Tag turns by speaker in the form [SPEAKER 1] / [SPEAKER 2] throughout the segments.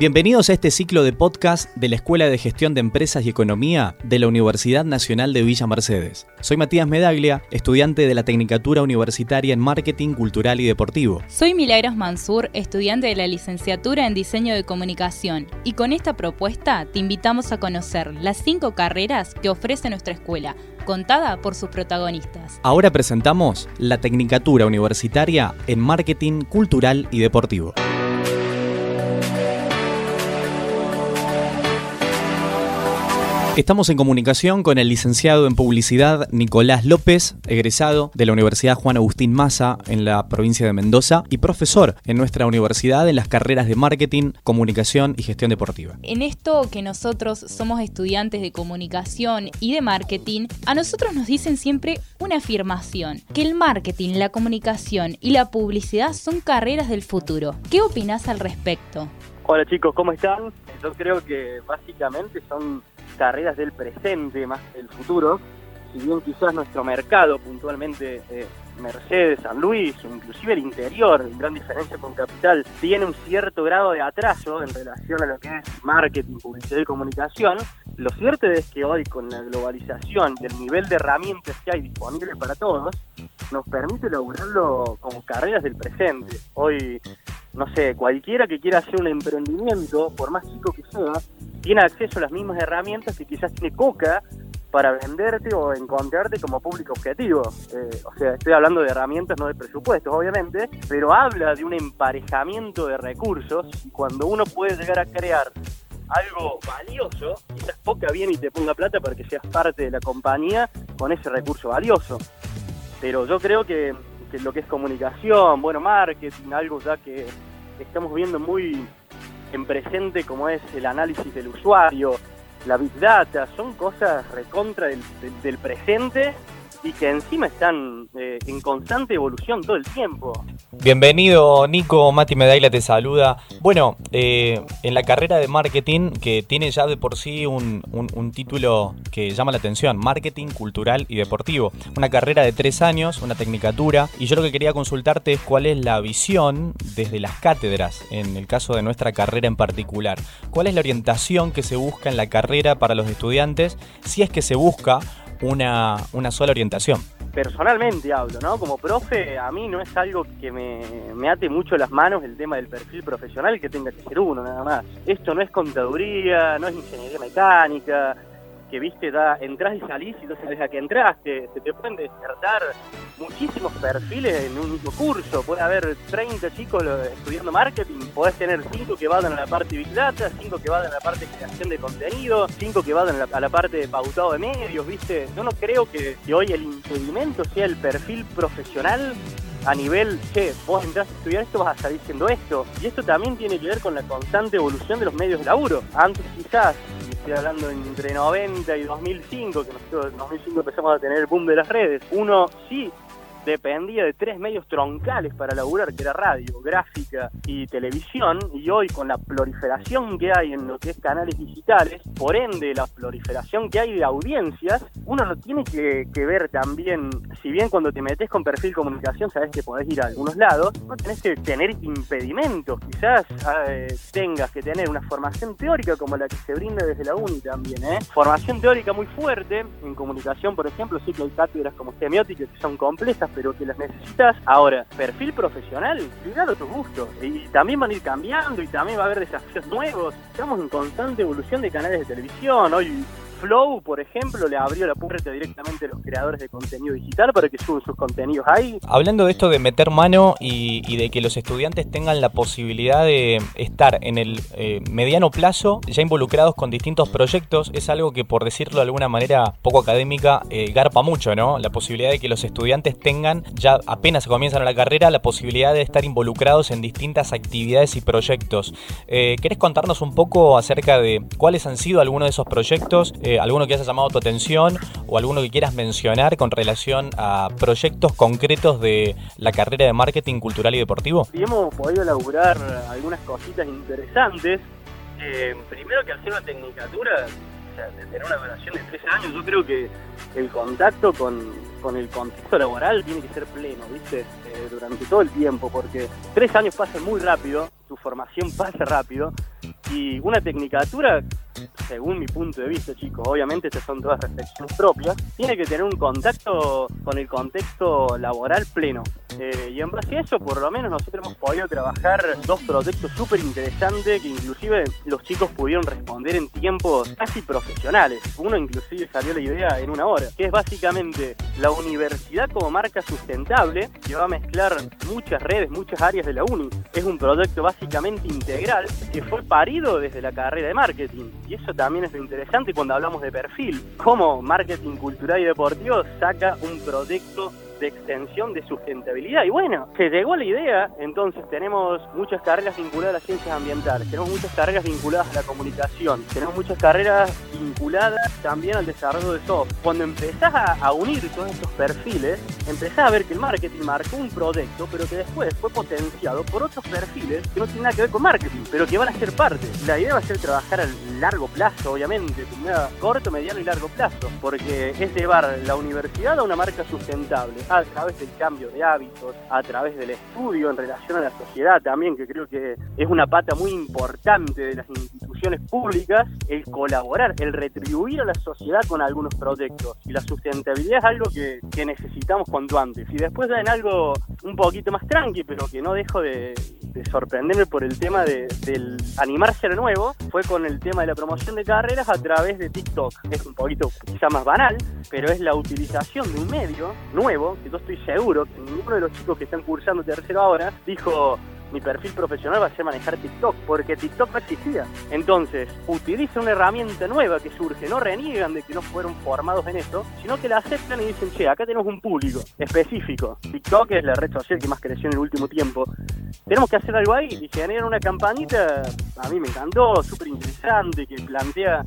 [SPEAKER 1] Bienvenidos a este ciclo de podcast de la Escuela de Gestión de Empresas y Economía de la Universidad Nacional de Villa Mercedes. Soy Matías Medaglia, estudiante de la Tecnicatura Universitaria en Marketing Cultural y Deportivo.
[SPEAKER 2] Soy Milagros Mansur, estudiante de la Licenciatura en Diseño de Comunicación, y con esta propuesta te invitamos a conocer las cinco carreras que ofrece nuestra escuela, contada por sus protagonistas.
[SPEAKER 1] Ahora presentamos la Tecnicatura Universitaria en Marketing Cultural y Deportivo. Estamos en comunicación con el licenciado en publicidad Nicolás López, egresado de la Universidad Juan Agustín Maza en la provincia de Mendoza y profesor en nuestra universidad en las carreras de marketing, comunicación y gestión deportiva.
[SPEAKER 2] En esto que nosotros somos estudiantes de comunicación y de marketing, a nosotros nos dicen siempre una afirmación, que el marketing, la comunicación y la publicidad son carreras del futuro. ¿Qué opinas al respecto?
[SPEAKER 3] Hola chicos, ¿cómo están? Yo creo que básicamente son carreras del presente más del futuro, si bien quizás nuestro mercado, puntualmente eh, Mercedes, San Luis, o inclusive el interior, en gran diferencia con Capital, tiene un cierto grado de atraso en relación a lo que es marketing, publicidad y comunicación, lo cierto es que hoy con la globalización y el nivel de herramientas que hay disponibles para todos, nos permite lograrlo como carreras del presente. Hoy, no sé, cualquiera que quiera hacer un emprendimiento, por más chico que sea, tiene acceso a las mismas herramientas que quizás tiene Coca para venderte o encontrarte como público objetivo. Eh, o sea, estoy hablando de herramientas, no de presupuestos, obviamente, pero habla de un emparejamiento de recursos y cuando uno puede llegar a crear algo valioso, quizás Coca bien y te ponga plata para que seas parte de la compañía con ese recurso valioso. Pero yo creo que, que lo que es comunicación, bueno, marketing, algo ya que estamos viendo muy en presente como es el análisis del usuario, la big data, son cosas recontra del, del, presente y que encima están eh, en constante evolución todo el tiempo.
[SPEAKER 1] Bienvenido Nico, Mati Medaila te saluda. Bueno, eh, en la carrera de marketing, que tiene ya de por sí un, un, título que llama la atención, Marketing Cultural y Deportivo. Una carrera de tres años, una tecnicatura, y yo lo que quería consultarte es cuál es la visión desde las cátedras, en el caso de nuestra carrera en particular. ¿Cuál es la orientación que se busca en la carrera para los estudiantes, si es que se busca una, una sola orientación?
[SPEAKER 3] Personalmente hablo, ¿no? Como profe, a mí no es algo que me, me, ate mucho las manos el tema del perfil profesional que tenga que ser uno, nada más. Esto no es contaduría, no es ingeniería mecánica, que viste, da, entras y salís y no sabes a qué entraste. Se te pueden despertar muchísimos perfiles en un mismo curso. Puede haber 30 chicos estudiando marketing, podés tener 5 que vayan a la parte Big Data, 5 que vayan a la parte de creación de contenido, 5 que vayan a la, parte de pautado de medios, viste. Yo no creo que hoy el impedimento sea el perfil profesional a nivel, che, vos entras a estudiar esto, vas a salir siendo esto. Y esto también tiene que ver con la constante evolución de los medios de laburo. Antes quizás, estoy hablando entre 90 y 2005, que nosotros en 2005 empezamos a tener el boom de las redes, uno sí dependía de tres medios troncales para laburar, que era radio, gráfica y televisión, y hoy con la proliferación que hay en lo que es canales digitales, por ende la proliferación que hay de audiencias, uno no tiene que, ver también, si bien cuando te metes con perfil comunicación sabes que podés ir a algunos lados, no tenés que tener impedimentos, quizás eh, tengas que tener una formación teórica como la que se brinda desde la UNI también, ¿eh? formación teórica muy fuerte, en comunicación por ejemplo, sí que hay cátedras como semióticas que son complejas, pero que las necesitas. Ahora, perfil profesional, cuidado tus gustos. Y también van a ir cambiando y también va a haber desafíos nuevos. Estamos en constante evolución de canales de televisión. Hoy Flow, por ejemplo, le abrió la puerta directamente a los creadores de contenido digital para que suban sus contenidos ahí.
[SPEAKER 1] Hablando de esto de meter mano y, de que los estudiantes tengan la posibilidad de estar en el eh, mediano plazo ya involucrados con distintos proyectos, es algo que, por decirlo de alguna manera poco académica, eh, garpa mucho, ¿no? La posibilidad de que los estudiantes tengan, ya apenas comienzan la carrera, la posibilidad de estar involucrados en distintas actividades y proyectos. Eh, ¿Querés contarnos un poco acerca de cuáles han sido algunos de esos proyectos? Eh, alguno que haya llamado tu atención o alguno que quieras mencionar con relación a proyectos concretos de la carrera de marketing cultural y deportivo.
[SPEAKER 3] Y hemos podido elaborar algunas cositas interesantes. Eh, primero que al una tecnicatura, o sea, de tener una duración de tres años, yo creo que el contacto con, con el contexto laboral tiene que ser pleno, ¿viste? Eh, durante todo el tiempo, porque tres años pasan muy rápido, tu formación pasa rápido, Y una tecnicatura, según mi punto de vista, chicos, obviamente estas son todas reflexiones propias, tiene que tener un contacto con el contexto laboral pleno. Eh, y en base a eso, por lo menos nosotros hemos podido trabajar dos proyectos súper interesantes que inclusive los chicos pudieron responder en tiempos casi profesionales. Uno inclusive salió la idea en una hora, que es básicamente la universidad como marca sustentable, que va a mezclar muchas redes, muchas áreas de la uni. Es un proyecto básicamente integral que fue parido desde la carrera de marketing. Y eso también es interesante cuando hablamos de perfil. Cómo marketing cultural y deportivo saca un proyecto de extensión de sustentabilidad. Y bueno, se llegó a la idea, entonces tenemos muchas carreras vinculadas a las ciencias ambientales, tenemos muchas carreras vinculadas a la comunicación, tenemos muchas carreras vinculadas también al desarrollo de software. Cuando empezás a, unir todos estos perfiles, empezás a ver que el marketing marcó un proyecto, pero que después fue potenciado por otros perfiles que no tienen nada que ver con marketing, pero que van a ser parte. La idea va a ser trabajar a largo plazo, obviamente, corto, mediano y largo plazo, porque es llevar la universidad a una marca sustentable a través del cambio de hábitos, a través del estudio en relación a la sociedad también, que creo que es una pata muy importante de las instituciones públicas, el colaborar, el retribuir a la sociedad con algunos proyectos. Y la sustentabilidad es algo que, necesitamos cuanto antes. Y después ya en algo un poquito más tranqui, pero que no dejo de, sorprenderme por el tema de, del animarse a lo nuevo, fue con el tema de la promoción de carreras a través de TikTok. Es un poquito quizá más banal, pero es la utilización de un medio nuevo yo estoy seguro que ninguno de los chicos que están cursando tercero ahora dijo mi perfil profesional va a ser manejar TikTok, porque TikTok no existía. Entonces, utiliza una herramienta nueva que surge, no reniegan de que no fueron formados en esto, sino que la aceptan y dicen, che, acá tenemos un público específico. TikTok es la red social que más creció en el último tiempo. Tenemos que hacer algo ahí y generar una campanita, a mí me encantó, súper interesante, que plantea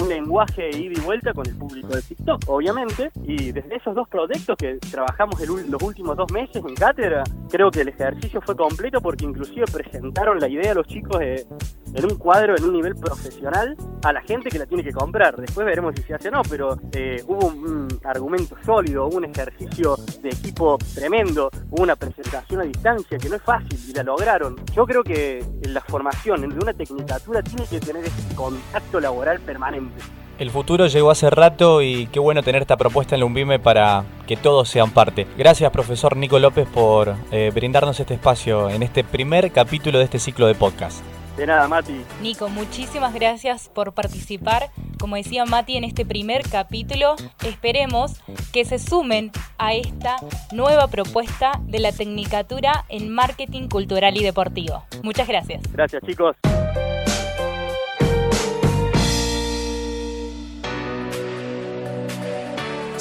[SPEAKER 3] un lenguaje ida y vuelta con el público de TikTok, obviamente. Y desde esos dos proyectos que trabajamos los últimos dos meses en cátedra, creo que el ejercicio fue completo porque inclusive presentaron la idea a los chicos en un cuadro, en un nivel profesional, a la gente que la tiene que comprar. Después veremos si se hace o no, pero eh, hubo un, argumento sólido, un ejercicio de equipo tremendo, hubo una presentación a distancia que no es fácil y la lograron. Yo creo que la formación de una tecnicatura tiene que tener ese contacto laboral permanente.
[SPEAKER 1] El futuro llegó hace rato y qué bueno tener esta propuesta en la UNVIME para que todos sean parte. Gracias, profesor Nico López, por eh, brindarnos este espacio en este primer capítulo de este ciclo de podcast.
[SPEAKER 3] De nada, Mati.
[SPEAKER 2] Nico, muchísimas gracias por participar. Como decía Mati en este primer capítulo, esperemos que se sumen a esta nueva propuesta de la Tecnicatura en Marketing Cultural y Deportivo. Muchas gracias.
[SPEAKER 3] Gracias, chicos.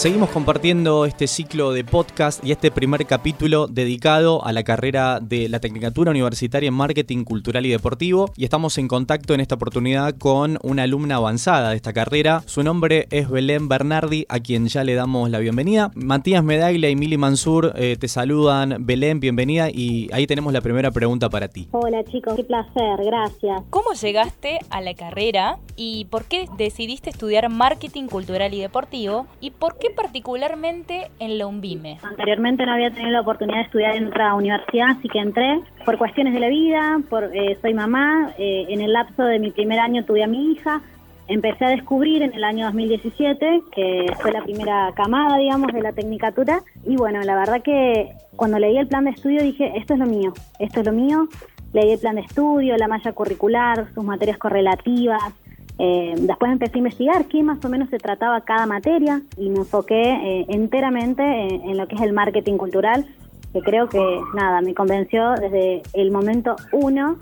[SPEAKER 1] Seguimos compartiendo este ciclo de podcast y este primer capítulo dedicado a la carrera de la Tecnicatura Universitaria en Marketing Cultural y Deportivo y estamos en contacto en esta oportunidad con una alumna avanzada de esta carrera. Su nombre es Belén Bernardi, a quien ya le damos la bienvenida. Matías Medaglia y Mili Mansur eh, te saludan. Belén, bienvenida y ahí tenemos la primera pregunta para ti.
[SPEAKER 4] Hola chicos, qué placer, gracias.
[SPEAKER 2] ¿Cómo llegaste a la carrera y por qué decidiste estudiar Marketing Cultural y Deportivo y por qué particularmente en la UNVIME?
[SPEAKER 4] Anteriormente no había tenido la oportunidad de estudiar en otra universidad, así que entré por cuestiones de la vida, por eh, soy mamá, eh, en el lapso de mi primer año tuve a mi hija, empecé a descubrir en el año 2017, que fue la primera camada, digamos, de la tecnicatura, y bueno, la verdad que cuando leí el plan de estudio dije, esto es lo mío, esto es lo mío, leí el plan de estudio, la malla curricular, sus materias correlativas, eh, después empecé a investigar qué más o menos se trataba cada materia y me enfoqué eh, enteramente en, lo que es el marketing cultural, que creo que nada, me convenció desde el momento uno,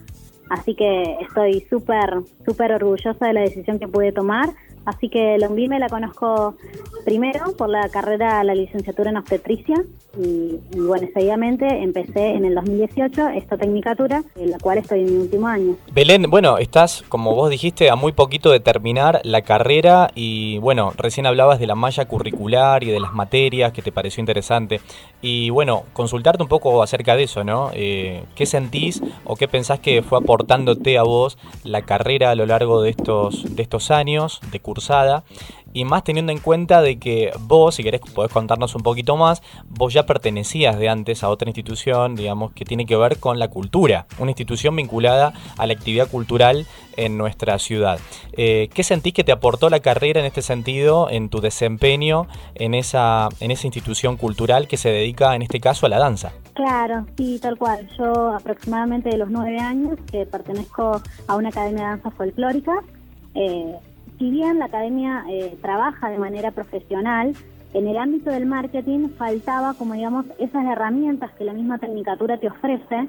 [SPEAKER 4] así que estoy súper, súper orgullosa de la decisión que pude tomar Así que Lombime la conozco primero por la carrera, la licenciatura en obstetricia y, bueno, seguidamente empecé en el 2018 esta tecnicatura, en la cual estoy en mi último año.
[SPEAKER 1] Belén, bueno, estás, como vos dijiste, a muy poquito de terminar la carrera y bueno, recién hablabas de la malla curricular y de las materias que te pareció interesante. Y bueno, consultarte un poco acerca de eso, ¿no? Eh, ¿Qué sentís o qué pensás que fue aportándote a vos la carrera a lo largo de estos, de estos años de cursada y más teniendo en cuenta de que vos, si querés, podés contarnos un poquito más, vos ya pertenecías de antes a otra institución, digamos, que tiene que ver con la cultura, una institución vinculada a la actividad cultural en nuestra ciudad. Eh, ¿Qué sentís que te aportó la carrera en este sentido, en tu desempeño en esa, en esa institución cultural que se dedica, en este caso, a la danza?
[SPEAKER 4] Claro, sí, tal cual. Yo aproximadamente de los nueve años que pertenezco a una academia de danza folclórica. Eh, si bien la academia eh, trabaja de manera profesional, en el ámbito del marketing faltaba, como digamos, esas herramientas que la misma tecnicatura te ofrece.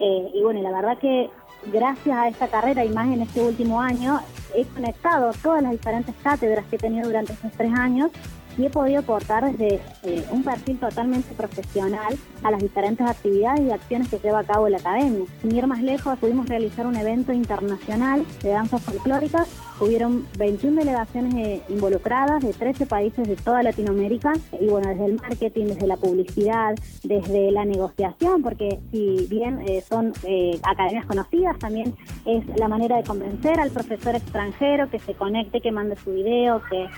[SPEAKER 4] Eh, y bueno, la verdad que gracias a esta carrera y más en este último año, he conectado todas las diferentes cátedras que he tenido durante estos tres años y he podido aportar desde eh, un perfil totalmente profesional a las diferentes actividades y acciones que lleva a cabo la academia. Sin ir más lejos, pudimos realizar un evento internacional de danzas folclóricas Hubieron 21 delegaciones eh, involucradas de 13 países de toda Latinoamérica y bueno, desde el marketing, desde la publicidad, desde la negociación, porque si bien eh, son eh, academias conocidas, también es la manera de convencer al profesor extranjero que se conecte, que mande su video, que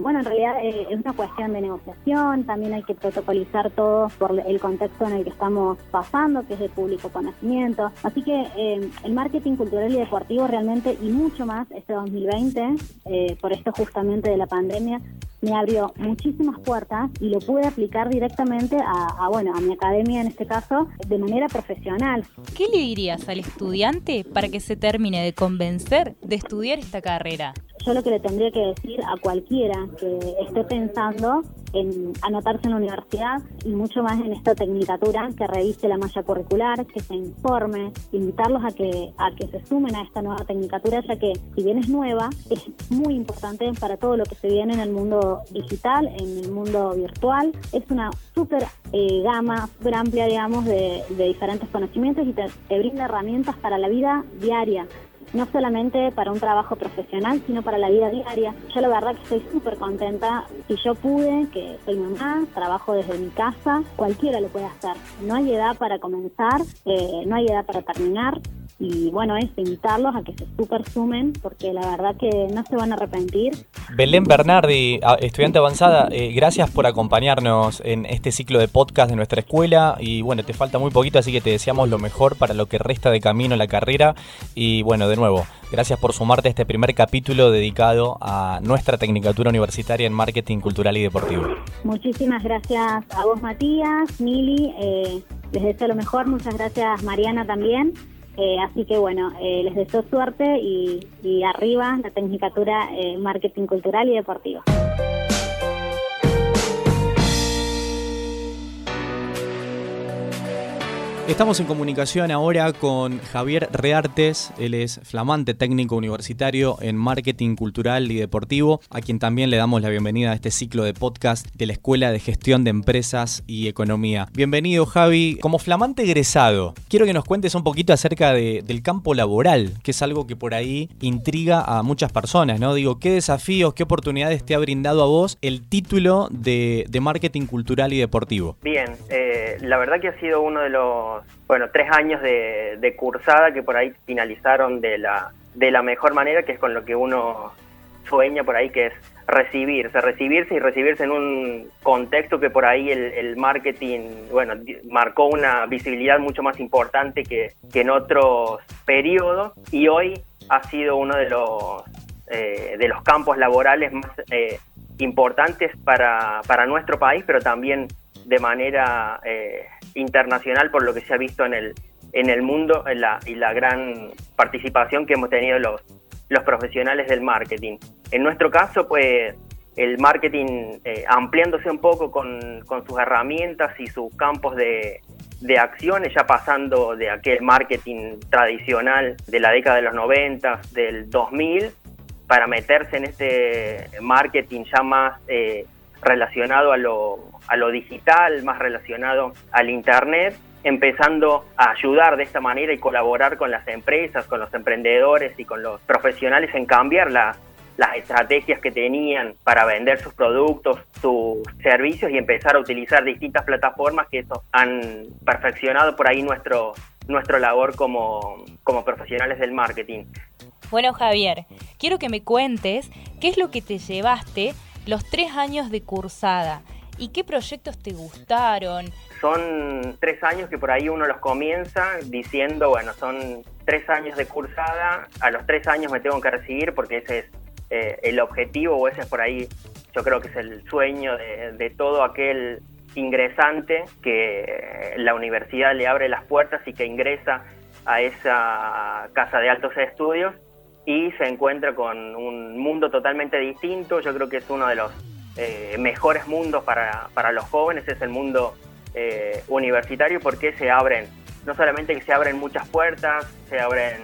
[SPEAKER 4] bueno, en realidad es una cuestión de negociación, también hay que protocolizar todo por el contexto en el que estamos pasando, que es de público conocimiento. Así que el marketing cultural y deportivo realmente y mucho más 2020, eh, por esto justamente de la pandemia, me abrió muchísimas puertas y lo pude aplicar directamente a, bueno, a mi academia en este caso, de manera profesional.
[SPEAKER 2] ¿Qué le dirías al estudiante para que se termine de convencer de estudiar esta carrera?
[SPEAKER 4] Yo lo que le tendría que decir a cualquiera que esté pensando en anotarse en la universidad y mucho más en esta tecnicatura que revise la malla curricular, que se informe, invitarlos a que a que se sumen a esta nueva tecnicatura, ya que si bien es nueva, es muy importante para todo lo que se viene en el mundo digital, en el mundo virtual. Es una súper eh, gama, súper amplia, digamos, de, diferentes conocimientos y te brinda herramientas para la vida diaria no solamente para un trabajo profesional, sino para la vida diaria. Yo la verdad que estoy súper contenta. Si yo pude, que soy mamá, trabajo desde mi casa, cualquiera lo puede hacer. No hay edad para comenzar, eh, no hay edad para terminar y bueno, es invitarlos a que se super sumen porque la verdad que no se van a arrepentir.
[SPEAKER 1] Belén Bernardi, estudiante avanzada, eh, gracias por acompañarnos en este ciclo de podcast de nuestra escuela y bueno, te falta muy poquito, así que te deseamos lo mejor para lo que resta de camino la carrera y bueno, de nuevo, gracias por sumarte a este primer capítulo dedicado a nuestra Tecnicatura Universitaria en Marketing Cultural y Deportivo.
[SPEAKER 4] Muchísimas gracias a vos Matías, Mili, eh, les deseo lo mejor, muchas gracias Mariana también. Eh, así que bueno, eh, les deseo suerte y, y arriba la Tecnicatura eh, Marketing Cultural y Deportivo.
[SPEAKER 1] Estamos en comunicación ahora con Javier Reartes, él es flamante técnico universitario en marketing cultural y deportivo, a quien también le damos la bienvenida a este ciclo de podcast de la Escuela de Gestión de Empresas y Economía. Bienvenido Javi, como flamante egresado, quiero que nos cuentes un poquito acerca del campo laboral, que es algo que por ahí intriga a muchas personas, ¿no? Digo, ¿qué desafíos, qué oportunidades te ha brindado a vos el título de, marketing cultural y deportivo?
[SPEAKER 5] Bien, eh, la verdad que ha sido uno de los bueno, tres años de, cursada que por ahí finalizaron de la, de la mejor manera, que es con lo que uno sueña por ahí, que es recibirse, recibirse y recibirse en un contexto que por ahí el, marketing, bueno, marcó una visibilidad mucho más importante que, en otros periodos y hoy ha sido uno de los, eh, de los campos laborales más eh, importantes para, para nuestro país, pero también de manera eh, internacional por lo que se ha visto en el, en el mundo y la gran participación que hemos tenido los, los profesionales del marketing. En nuestro caso, pues el marketing eh, ampliándose un poco con, con, sus herramientas y sus campos de, de, acciones, ya pasando de aquel marketing tradicional de la década de los 90, del 2000, para meterse en este marketing ya más eh, relacionado a lo, a lo digital, más relacionado al Internet, empezando a ayudar de esta manera y colaborar con las empresas, con los emprendedores y con los profesionales en cambiar las estrategias que tenían para vender sus productos, sus servicios y empezar a utilizar distintas plataformas que eso han perfeccionado por ahí nuestro, nuestro labor como, como profesionales del marketing.
[SPEAKER 2] Bueno, Javier, quiero que me cuentes ¿Qué es lo que te llevaste los tres años de cursada? ¿Y qué proyectos te gustaron?
[SPEAKER 5] Son tres años que por ahí uno los comienza diciendo, bueno, son tres años de cursada, a los tres años me tengo que recibir porque ese es eh, el objetivo o ese es por ahí, yo creo que es el sueño de, todo aquel ingresante que la universidad le abre las puertas y que ingresa a esa casa de altos estudios y se encuentra con un mundo totalmente distinto. Yo creo que es uno de los eh, mejores mundos para, para, los jóvenes, es el mundo eh, universitario porque se abren, no solamente que se abren muchas puertas, se abren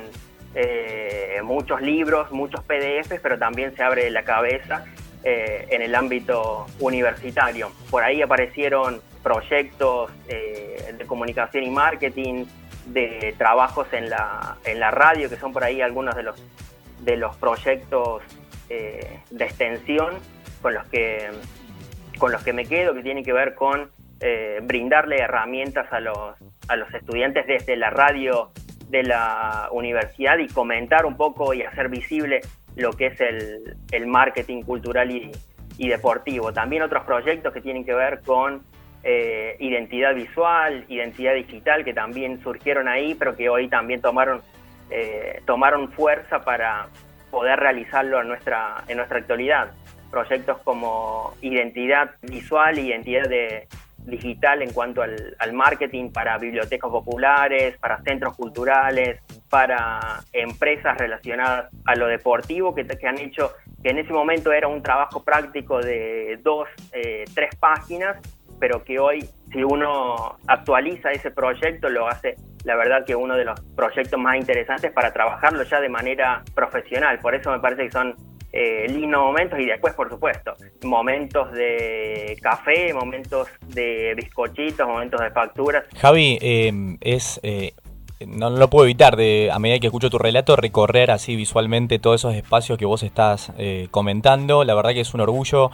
[SPEAKER 5] eh, muchos libros, muchos PDFs, pero también se abre la cabeza eh, en el ámbito universitario. Por ahí aparecieron proyectos eh, de comunicación y marketing, de trabajos en la, en la radio, que son por ahí algunos de los, de los proyectos de extensión con los, que, con los que me quedo, que tienen que ver con brindarle herramientas a los, a los estudiantes desde la radio de la universidad y comentar un poco y hacer visible lo que es el, marketing cultural y, deportivo. También otros proyectos que tienen que ver con eh, identidad visual, identidad digital, que también surgieron ahí, pero que hoy también tomaron, eh, tomaron fuerza para poder realizarlo en nuestra, en nuestra actualidad. Proyectos como identidad visual, identidad de, digital en cuanto al, marketing para bibliotecas populares, para centros culturales, para empresas relacionadas a lo deportivo que, que han hecho que en ese momento era un trabajo práctico de dos, eh, tres páginas, pero que hoy si uno actualiza ese proyecto lo hace la verdad que uno de los proyectos más interesantes para trabajarlo ya de manera profesional. Por eso me parece que son eh, lindos momentos y después, por supuesto, momentos de café, momentos de bizcochitos, momentos de facturas.
[SPEAKER 1] Javi, eh, es... Eh, no, lo puedo evitar, de, a medida que escucho tu relato, recorrer así visualmente todos esos espacios que vos estás eh, comentando. La verdad que es un orgullo,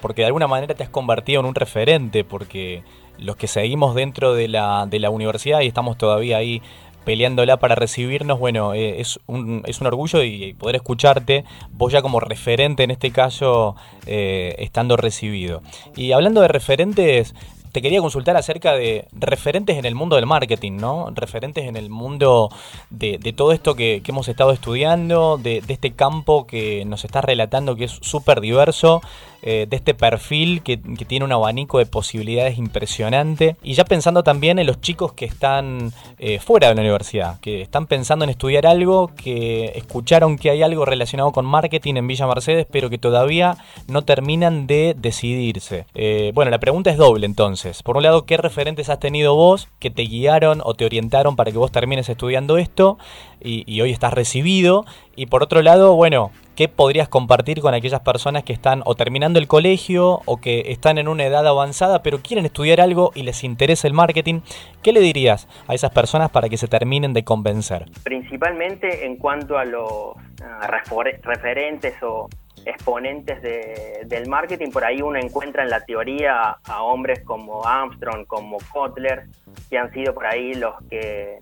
[SPEAKER 1] porque de alguna manera te has convertido en un referente, porque los que seguimos dentro de la, de la universidad y estamos todavía ahí peleándola para recibirnos, bueno, eh, es, un, es un orgullo y, poder escucharte, vos ya como referente en este caso, eh, estando recibido. Y hablando de referentes, te quería consultar acerca de referentes en el mundo del marketing, ¿no? Referentes en el mundo de, todo esto que, hemos estado estudiando, de, este campo que nos está relatando que es súper diverso, eh, de este perfil que, tiene un abanico de posibilidades impresionante. Y ya pensando también en los chicos que están eh, fuera de la universidad, que están pensando en estudiar algo, que escucharon que hay algo relacionado con marketing en Villa Mercedes, pero que todavía no terminan de decidirse. Eh, bueno, la pregunta es doble entonces. Por un lado, ¿qué referentes has tenido vos que te guiaron o te orientaron para que vos termines estudiando esto y, hoy estás recibido? Y por otro lado, bueno, ¿qué podrías compartir con aquellas personas que están o terminando el colegio o que están en una edad avanzada pero quieren estudiar algo y les interesa el marketing? ¿Qué le dirías a esas personas para que se terminen de convencer?
[SPEAKER 5] Principalmente en cuanto a los referentes o exponentes del marketing, por ahí uno encuentra en la teoría a hombres como Armstrong, como Kotler, que han sido por ahí los que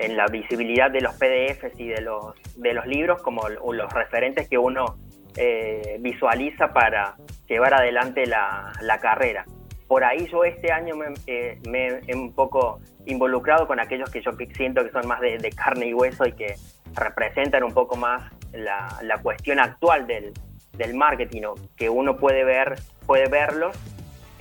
[SPEAKER 5] en la visibilidad de los PDFs y de los, de los libros como los referentes que uno eh, visualiza para llevar adelante la, carrera. Por ahí yo este año me, eh, he un poco involucrado con aquellos que yo siento que son más de, carne y hueso y que representan un poco más la, la cuestión actual del, del marketing o que uno puede ver, puede verlos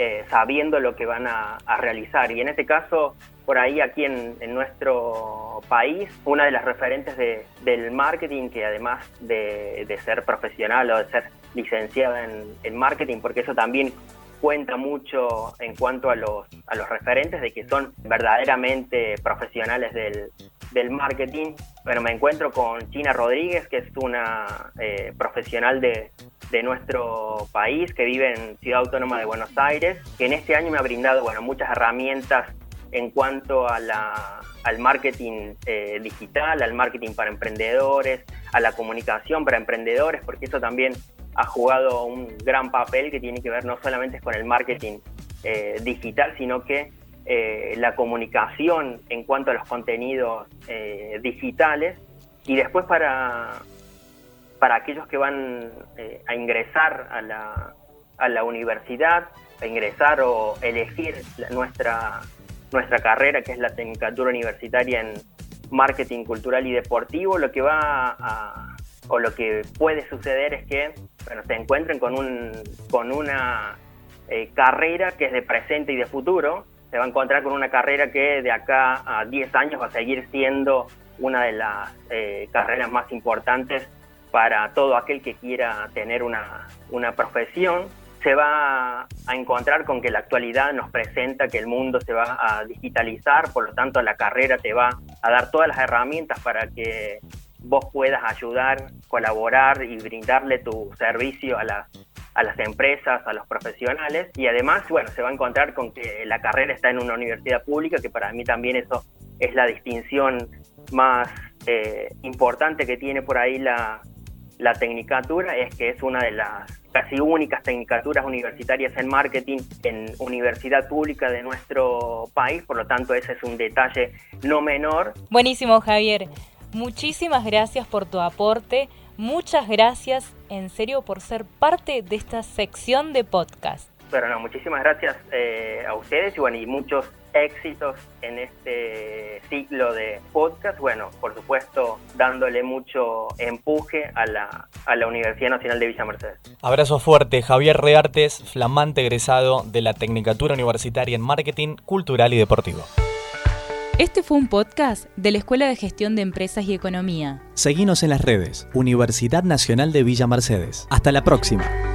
[SPEAKER 5] eh, sabiendo lo que van a, realizar. Y en este caso, por ahí aquí en, nuestro país, una de las referentes del marketing, que además de, ser profesional o de ser licenciada en, marketing, porque eso también cuenta mucho en cuanto a los, a los referentes de que son verdaderamente profesionales del, del marketing. Bueno, me encuentro con China Rodríguez, que es una eh, profesional de, de, nuestro país, que vive en Ciudad Autónoma de Buenos Aires, que en este año me ha brindado bueno, muchas herramientas en cuanto a al marketing eh, digital, al marketing para emprendedores, a la comunicación para emprendedores, porque eso también ha jugado un gran papel que tiene que ver no solamente con el marketing eh, digital, sino que eh, la comunicación en cuanto a los contenidos eh, digitales y después para, para aquellos que van a ingresar a la, a la universidad, a ingresar o elegir nuestra, nuestra carrera, que es la Tecnicatura Universitaria en Marketing Cultural y Deportivo, lo que va a, o lo que puede suceder es que bueno, se encuentren con, un, con una eh, carrera que es de presente y de futuro, se va a encontrar con una carrera que de acá a 10 años va a seguir siendo una de las eh, carreras más importantes para todo aquel que quiera tener una, una profesión. Se va a encontrar con que la actualidad nos presenta que el mundo se va a digitalizar, por lo tanto la carrera te va a dar todas las herramientas para que vos puedas ayudar, colaborar y brindarle tu servicio a las, a las empresas, a los profesionales y además, bueno, se va a encontrar con que la carrera está en una universidad pública, que para mí también eso es la distinción más eh, importante que tiene por ahí la, la tecnicatura, es que es una de las casi únicas tecnicaturas universitarias en marketing en universidad pública de nuestro país, por lo tanto ese es un detalle no menor.
[SPEAKER 2] Buenísimo Javier, muchísimas gracias por tu aporte, muchas gracias en serio por ser parte de esta sección de podcast.
[SPEAKER 5] Pero no, muchísimas gracias eh, a ustedes y bueno, y muchos éxitos en este ciclo de podcast. Bueno, por supuesto, dándole mucho empuje a la, a la Universidad Nacional de Villa Mercedes.
[SPEAKER 1] Abrazo fuerte, Javier Reartes, flamante egresado de la Tecnicatura Universitaria en Marketing Cultural y Deportivo.
[SPEAKER 2] Este fue un podcast de la Escuela de Gestión de Empresas y Economía.
[SPEAKER 1] Seguimos en las redes, Universidad Nacional de Villa Mercedes. Hasta la próxima.